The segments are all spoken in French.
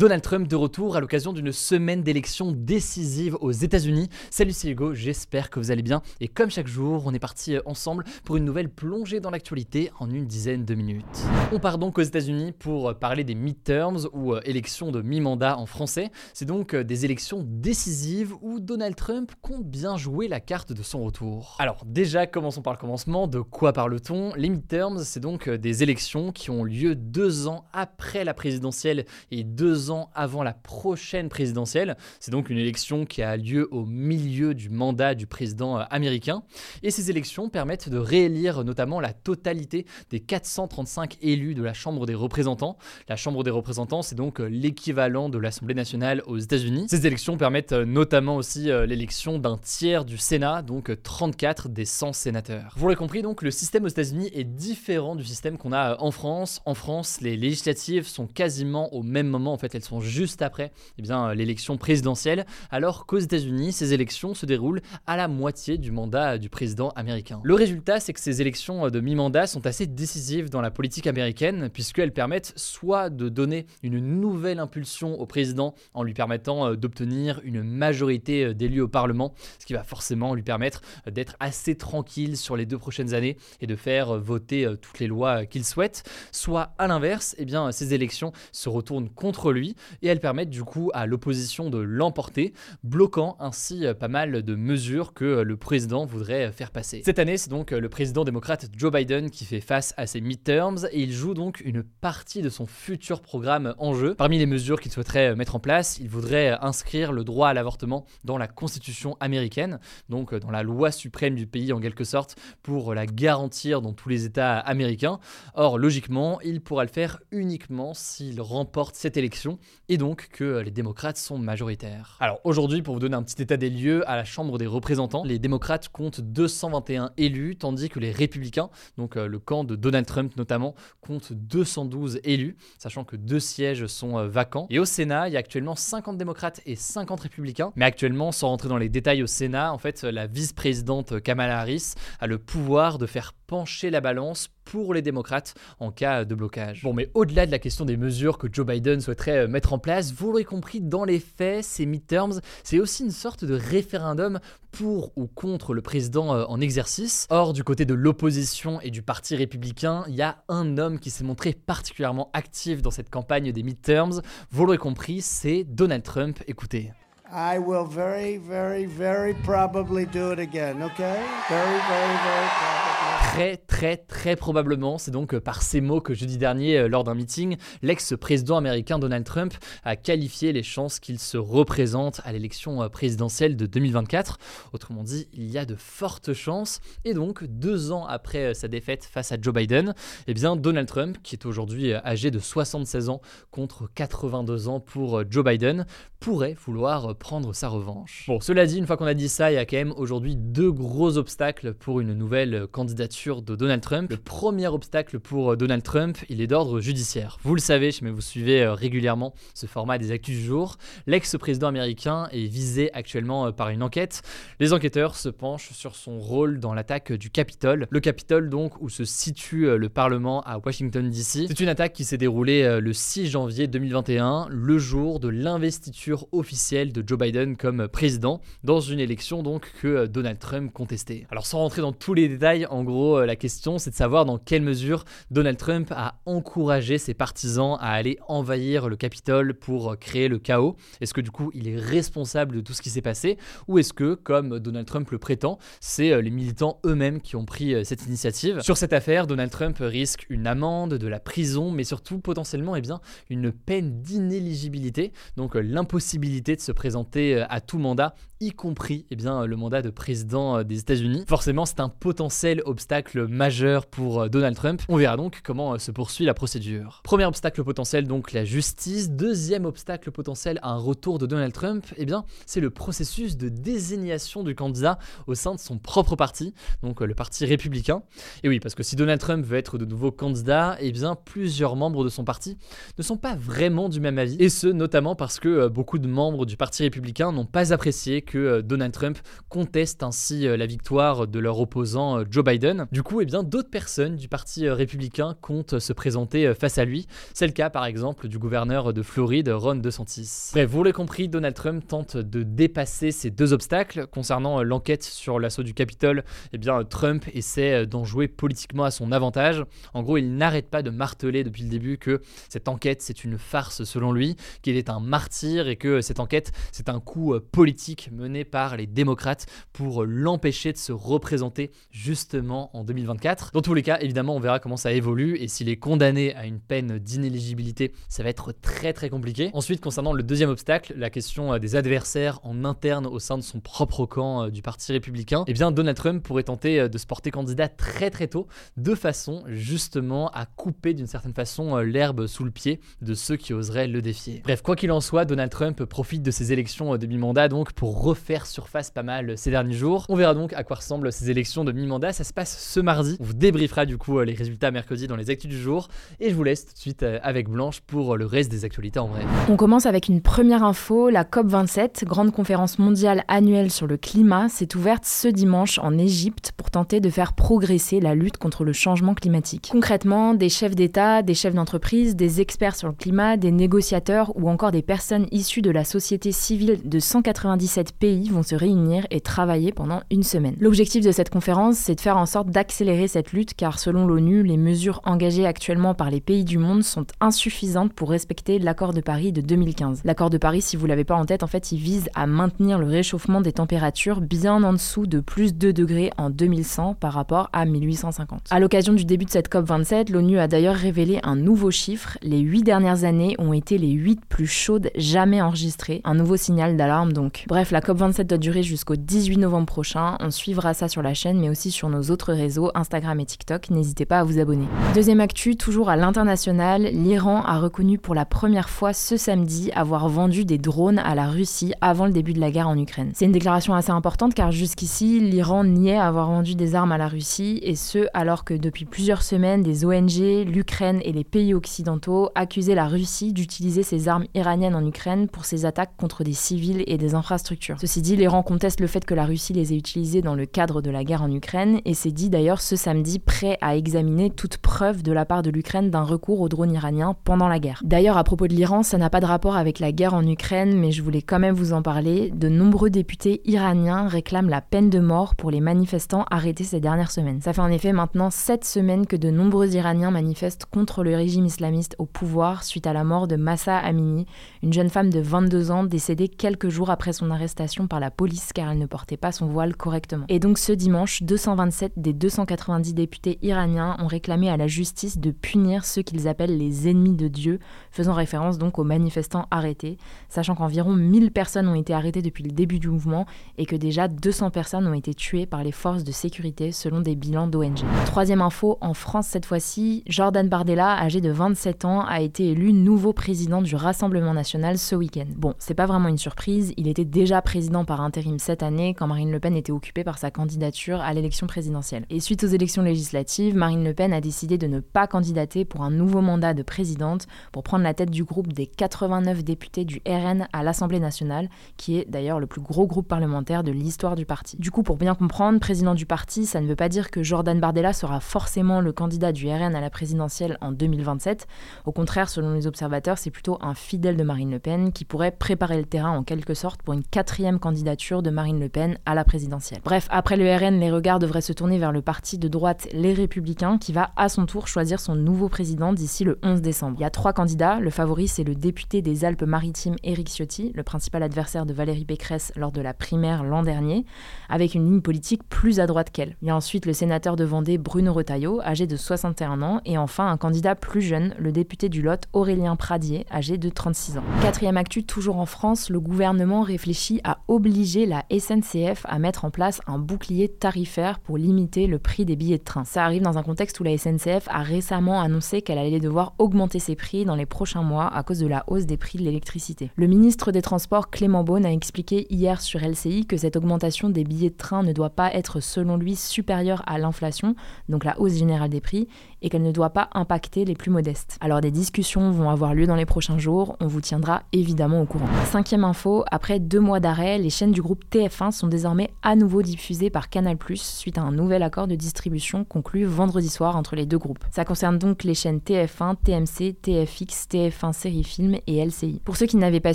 Donald Trump de retour à l'occasion d'une semaine d'élections décisives aux États-Unis. Salut, c'est Hugo, j'espère que vous allez bien. Et comme chaque jour, on est parti ensemble pour une nouvelle plongée dans l'actualité en une dizaine de minutes. On part donc aux États-Unis pour parler des midterms ou euh, élections de mi-mandat en français. C'est donc euh, des élections décisives où Donald Trump compte bien jouer la carte de son retour. Alors, déjà, commençons par le commencement. De quoi parle-t-on? Les midterms, c'est donc euh, des élections qui ont lieu deux ans après la présidentielle et deux ans avant la prochaine présidentielle. C'est donc une élection qui a lieu au milieu du mandat du président euh, américain. Et ces élections permettent de réélire notamment la totalité des 435 élus de la Chambre des représentants. La Chambre des représentants, c'est donc euh, l'équivalent de l'Assemblée nationale aux États-Unis. Ces élections permettent euh, notamment aussi l'élection d'un tiers du Sénat, donc 34 des 100 sénateurs. Vous l'avez compris, donc le système aux États-Unis est différent du système qu'on a en France. En France, les législatives sont quasiment au même moment, en fait, elles sont juste après eh bien, l'élection présidentielle, alors qu'aux États-Unis, ces élections se déroulent à la moitié du mandat du président américain. Le résultat, c'est que ces élections de mi-mandat sont assez décisives dans la politique américaine, puisqu'elles permettent soit de donner une nouvelle impulsion au président en lui permettant euh, d'obtenir une majorité euh, d'élus au Parlement, ce qui va forcément lui permettre euh, d'être assez tranquille sur les deux prochaines années et de faire voter toutes les lois qu'il souhaite, soit à l'inverse, eh bien, ces élections se retournent contre lui et elles permettent du coup à l'opposition de l'emporter, bloquant ainsi euh, pas mal de mesures que euh, le président voudrait euh, faire passer. Cette année, c'est donc le président démocrate Joe Biden qui fait face à ces midterms et il joue donc une partie de son futur programme en jeu. Parmi les mesures qu'il souhaiterait mettre en place, il voudrait inscrire le droit à l'avortement dans la constitution américaine, donc dans la loi suprême du pays en quelque sorte, pour la garantir dans tous les États américains. Or, logiquement, il pourra le faire uniquement s'il remporte cette élection et donc que euh, les démocrates sont majoritaires. Alors aujourd'hui, pour vous donner un petit état des lieux, à la Chambre des représentants, les démocrates comptent 221 élus, tandis que les républicains, donc euh, le camp de Donald Trump notamment, comptent 212 élus, sachant que deux sièges sont euh, vacants. Et au Sénat, il y a actuellement 50 démocrates et 50 républicains. Mais actuellement, sans rentrer dans les détails au Sénat, en fait, la vice-présidente Kamala Harris a le pouvoir de faire pencher la balance pour les démocrates en cas de blocage. Bon, mais au-delà de la question des mesures que Joe Biden souhaiterait euh, mettre en place, vous l'aurez compris, dans les faits, ces midterms, c'est aussi une sorte de référendum pour ou contre le président euh, en exercice. Or, du côté de l'opposition et du Parti républicain, il y a un homme qui s'est montré particulièrement actif dans cette campagne des midterms. Vous l'aurez compris, c'est Donald Trump. Écoutez. I will very, very, very probably do it again, okay? Very, very, very probably. Très, très, très probablement, c'est donc euh, par ces mots que jeudi dernier, euh, lors d'un meeting, l'ex-président américain Donald Trump a qualifié les chances qu'il se représente à l'élection euh, présidentielle de 2024. Autrement dit, il y a de fortes chances. Et donc, deux ans après sa défaite face à Joe Biden, eh bien, Donald Trump, qui est aujourd'hui âgé de 76 ans contre 82 ans pour Joe Biden, pourrait vouloir prendre sa revanche. Bon, cela dit, une fois qu'on a dit ça, il y a quand même aujourd'hui deux gros obstacles pour une nouvelle candidature de Donald Trump. Le premier obstacle pour Donald Trump, il est d'ordre judiciaire. Vous le savez, mais vous suivez euh, régulièrement ce format des actus du jour. L'ex-président américain est visé actuellement euh, par une enquête. Les enquêteurs se penchent sur son rôle dans l'attaque du Capitole. Le Capitole, donc, où se situe euh, le Parlement à Washington, D.C. C'est une attaque qui s'est déroulée le 6 janvier 2021, le jour de l'investiture officielle de Joe Biden comme président, dans une élection donc que Donald Trump contestait. Alors sans rentrer dans tous les détails, En gros, euh, la question, c'est de savoir dans quelle mesure Donald Trump a encouragé ses partisans à aller envahir le Capitole pour créer le chaos. Est-ce que du coup, il est responsable de tout ce qui s'est passé? Ou est-ce que, comme Donald Trump le prétend, c'est euh, les militants eux-mêmes qui ont pris euh, cette initiative? Sur cette affaire, Donald Trump risque une amende, de la prison, mais surtout potentiellement eh bien, une peine d'inéligibilité, donc l'impossibilité de se présenter à tout mandat y compris eh bien, le mandat de président euh, des États-Unis. Forcément, c'est un potentiel obstacle majeur pour euh, Donald Trump. On verra donc comment euh, se poursuit la procédure. Premier obstacle potentiel, donc la justice. Deuxième obstacle potentiel à un retour de Donald Trump, eh bien, c'est le processus de désignation du candidat au sein de son propre parti, donc le parti républicain. Et oui, parce que si Donald Trump veut être de nouveau candidat, eh bien, plusieurs membres de son parti ne sont pas vraiment du même avis. Et ce, notamment parce que beaucoup de membres du parti républicain n'ont pas apprécié que euh, Donald Trump conteste ainsi euh, la victoire de leur opposant euh, Joe Biden. Du coup, eh bien, d'autres personnes du Parti républicain comptent se présenter face à lui. C'est le cas, par exemple, du gouverneur de Floride, Ron DeSantis. Vous l'avez compris, Donald Trump tente de dépasser ces deux obstacles. Concernant l'enquête sur l'assaut du Capitole, eh bien, Trump essaie d'en jouer politiquement à son avantage. En gros, il n'arrête pas de marteler depuis le début que cette enquête, c'est une farce selon lui, qu'il est un martyr et que cette enquête, c'est un coup politique mené par les démocrates pour l'empêcher de se représenter justement en 2024. Dans tous les cas, évidemment, on verra comment ça évolue et s'il est condamné à une peine d'inéligibilité, ça va être très très compliqué. Ensuite, concernant le deuxième obstacle, la question euh, des adversaires en interne au sein de son propre camp euh, du Parti républicain, eh bien Donald Trump pourrait tenter euh, de se porter candidat très très tôt, de façon justement à couper d'une certaine façon l'herbe sous le pied de ceux qui oseraient le défier. Bref, quoi qu'il en soit, Donald Trump profite de ces élections de mi-mandat donc pour refaire surface pas mal ces derniers jours. On verra donc à quoi ressemblent ces élections de mi-mandat. Ça se passe ce mardi. On vous débriefera du coup euh, les résultats mercredi dans les actus du jour. Et je vous laisse tout de suite euh, avec Blanche pour le reste des actualités en vrai. On commence avec une première info. La COP27, grande conférence mondiale annuelle sur le climat, s'est ouverte ce dimanche en Égypte pour tenter de faire progresser la lutte contre le changement climatique. Concrètement, des chefs d'État, des chefs d'entreprise, des experts sur le climat, des négociateurs ou encore des personnes issues de la société civile de 197 pays vont se réunir et travailler pendant une semaine. L'objectif de cette conférence, c'est de faire en sorte d'accélérer cette lutte car selon l'ONU, les mesures engagées actuellement par les pays du monde sont insuffisantes pour respecter l'accord de Paris de 2015. L'accord de Paris, si vous l'avez pas en tête, en fait, il vise à maintenir le réchauffement des températures bien en dessous de plus 2 degrés en 2100 par rapport à 1850. À l'occasion du début de cette COP27, l'ONU a d'ailleurs révélé un nouveau chiffre. Les 8 dernières années ont été les 8 plus chaudes jamais enregistrées. Un nouveau signal d'alarme donc. Bref, la COP27 doit durer jusqu'au 18 novembre prochain. On suivra ça sur la chaîne, mais aussi sur nos autres réseaux, Instagram et TikTok. N'hésitez pas à vous abonner. Deuxième actu, toujours à l'international, l'Iran a reconnu pour la première fois ce samedi avoir vendu des drones à la Russie avant le début de la guerre en Ukraine. C'est une déclaration assez importante car jusqu'ici, l'Iran niait avoir vendu des armes à la Russie, et ce alors que depuis plusieurs semaines, des ONG, l'Ukraine et les pays occidentaux accusaient la Russie d'utiliser ces armes iraniennes en Ukraine pour ses attaques contre des civils et des infrastructures. Ceci dit, l'Iran conteste le fait que la Russie les ait utilisés dans le cadre de la guerre en Ukraine et s'est dit d'ailleurs ce samedi prêt à examiner toute preuve de la part de l'Ukraine d'un recours aux drones iraniens pendant la guerre. D'ailleurs, à propos de l'Iran, ça n'a pas de rapport avec la guerre en Ukraine, mais je voulais quand même vous en parler. De nombreux députés iraniens réclament la peine de mort pour les manifestants arrêtés ces dernières semaines. Ça fait en effet maintenant sept semaines que de nombreux Iraniens manifestent contre le régime islamiste au pouvoir suite à la mort de Massa Amini, une jeune femme de 22 ans décédée quelques jours après son arrestation par la police car elle ne portait pas son voile correctement. Et donc ce dimanche, 227 des 290 députés iraniens ont réclamé à la justice de punir ceux qu'ils appellent les ennemis de Dieu, faisant référence donc aux manifestants arrêtés, sachant qu'environ 1000 personnes ont été arrêtées depuis le début du mouvement et que déjà 200 personnes ont été tuées par les forces de sécurité selon des bilans d'ONG. Troisième info, en France cette fois-ci, Jordan Bardella, âgé de 27 ans, a été élu nouveau président du Rassemblement national ce week-end. Bon, c'est pas vraiment une surprise, il était déjà président par intérim cette année quand Marine Le Pen était occupée par sa candidature à l'élection présidentielle. Et suite aux élections législatives, Marine Le Pen a décidé de ne pas candidater pour un nouveau mandat de présidente pour prendre la tête du groupe des 89 députés du RN à l'Assemblée nationale, qui est d'ailleurs le plus gros groupe parlementaire de l'histoire du parti. Du coup, pour bien comprendre, président du parti, ça ne veut pas dire que Jordan Bardella sera forcément le candidat du RN à la présidentielle en 2027. Au contraire, selon les observateurs, c'est plutôt un fidèle de Marine Le Pen qui pourrait préparer le terrain en quelque sorte pour une quatrième candidature de Marine Le Pen à la présidentielle. Bref, après le RN, les regards devraient se tourner vers le parti de droite Les Républicains qui va à son tour choisir son nouveau président d'ici le 11 décembre. Il y a trois candidats. Le favori, c'est le député des Alpes-Maritimes Éric Ciotti, le principal adversaire de Valérie Pécresse lors de la primaire l'an dernier, avec une ligne politique plus à droite qu'elle. Il y a ensuite le sénateur de Vendée Bruno Retailleau, âgé de 61 ans, et enfin un candidat plus jeune, le député du Lot Aurélien Pradier, âgé de 36 ans. Quatrième actu, toujours en France, le gouvernement réfléchit à obliger la SNCF à mettre en place un bouclier tarifaire pour limiter le prix des billets de train. Ça arrive dans un contexte où la SNCF a récemment annoncé qu'elle allait devoir augmenter ses prix dans les prochains mois à cause de la hausse des prix de l'électricité. Le ministre des Transports Clément Beaune a expliqué hier sur LCI que cette augmentation des billets de train ne doit pas être selon lui supérieure à l'inflation, donc la hausse générale des prix, et qu'elle ne doit pas impacter les plus modestes. Alors des discussions vont avoir lieu dans les prochains jours, on vous tiendra évidemment au courant. Cinquième info, après deux mois d'arrêt, les chaînes du groupe TF1 sont désormais à nouveau diffusées par Canal+, suite à un nouvel accord de distribution conclu vendredi soir entre les deux groupes. Ça concerne donc les chaînes TF1, TMC, TFX, TF1 Série Film et LCI. Pour ceux qui n'avaient pas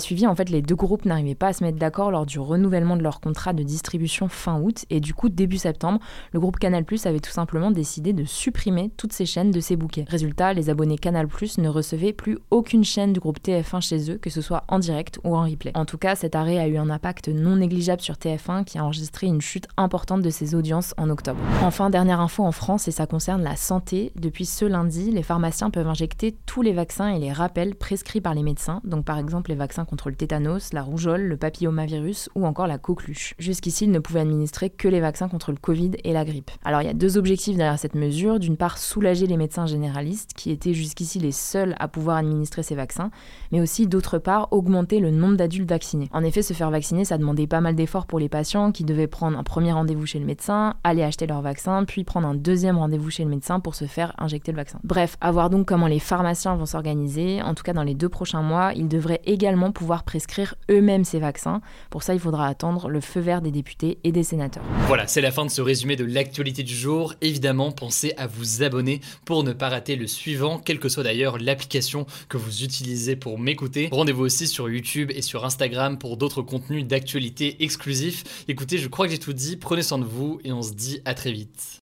suivi, en fait les deux groupes n'arrivaient pas à se mettre d'accord lors du renouvellement de leur contrat de distribution fin août et du coup début septembre, le groupe Canal+ avait tout simplement décidé de supprimer toutes ces chaînes de ses bouquets. Résultat, les abonnés Canal+ ne recevaient plus aucune chaîne du groupe TF1 chez eux, que ce soit en direct ou en replay. En tout cas, cet arrêt a eu un impact non négligeable sur TF1 qui a enregistré une chute importante de ses audiences en octobre. Enfin, dernière info en France et ça concerne la santé. Depuis ce lundi, les pharmaciens peuvent injecter tous les vaccins et les rappels prescrits par les médecins, donc par exemple les vaccins contre le tétanos, la rougeole, le papillomavirus ou encore la coqueluche. Jusqu'ici, ils ne pouvaient administrer que les vaccins contre le Covid et la grippe. Alors il y a deux objectifs derrière cette mesure. D'une part, soulager les médecins généralistes qui étaient jusqu'ici les seuls à pouvoir administrer ces vaccins, mais aussi d'autre part augmenter le nombre d'adultes vaccinés. En effet, se faire vacciner, ça demandait pas mal d'efforts pour les patients qui devaient prendre un premier rendez-vous chez le médecin, aller acheter leur puis prendre un deuxième rendez-vous chez le médecin pour se faire injecter le vaccin. Bref, à voir donc comment les pharmaciens vont s'organiser. En tout cas, dans les deux prochains mois, ils devraient également pouvoir prescrire eux-mêmes ces vaccins. Pour ça, il faudra attendre le feu vert des députés et des sénateurs. Voilà, c'est la fin de ce résumé de l'actualité du jour. Évidemment, pensez à vous abonner pour ne pas rater le suivant, quelle que soit d'ailleurs l'application que vous utilisez pour m'écouter. Rendez-vous aussi sur YouTube et sur Instagram pour d'autres contenus d'actualité exclusifs. Écoutez, je crois que j'ai tout dit, prenez soin de vous et on se dit à très vite.